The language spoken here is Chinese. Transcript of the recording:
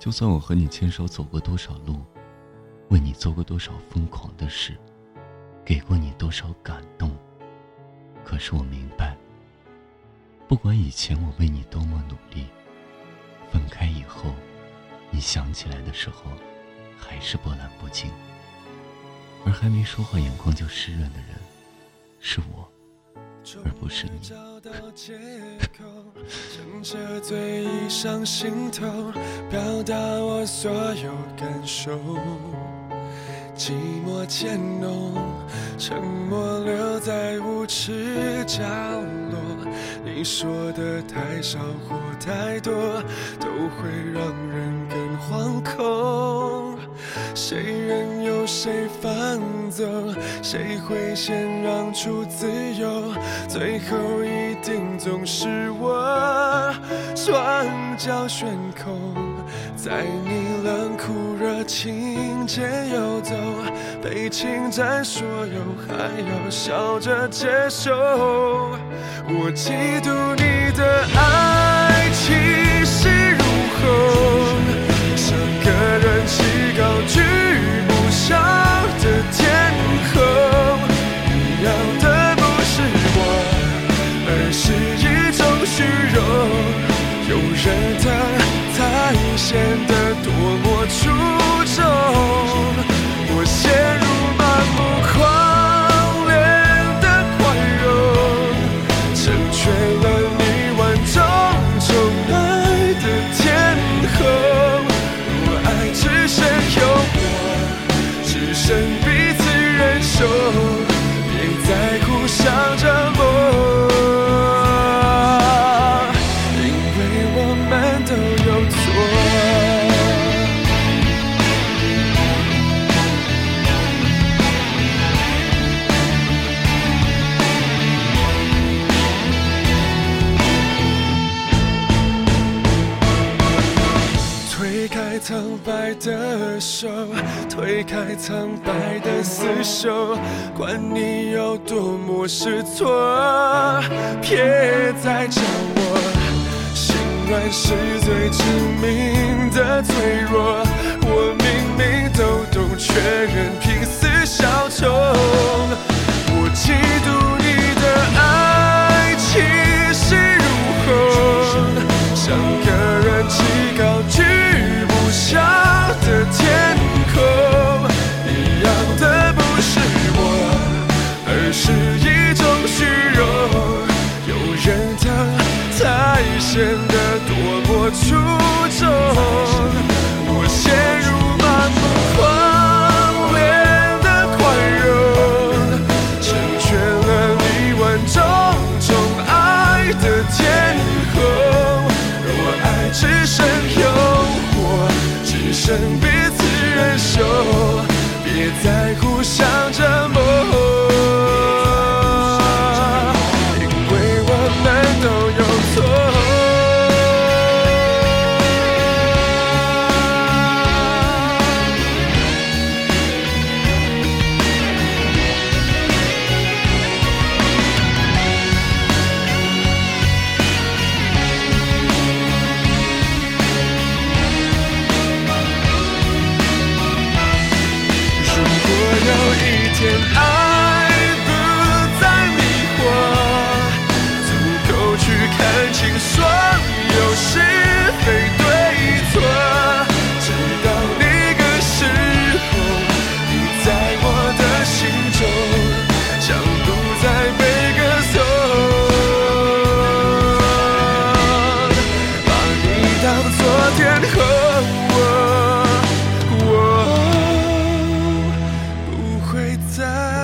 就算我和你牵手走过多少路，为你做过多少疯狂的事，给过你多少感动，可是我明白，不管以前我为你多么努力，分开以后，你想起来的时候，还是波澜不惊。而还没说话，眼眶就湿润的人，是我。而不是你。趁着醉意上心头，表达我所有感受。寂寞渐浓，沉默留在无耻角落。你说的太少或太多，都会让人更惶恐。谁任由谁放纵？谁会先让出自由？最后一定总是我，双脚悬空，在你冷酷热情间游走，被侵占所有，还要笑着接受。我嫉妒你的爱情是如何，像个人气高举不下的天后，你要的不是我，而是一种虚荣，有人疼才显得多么。苍白的手，推开苍白的厮守，管你有多么失措，别再叫我。心软是最致命的脆弱，我明明都懂，却仍身边。在。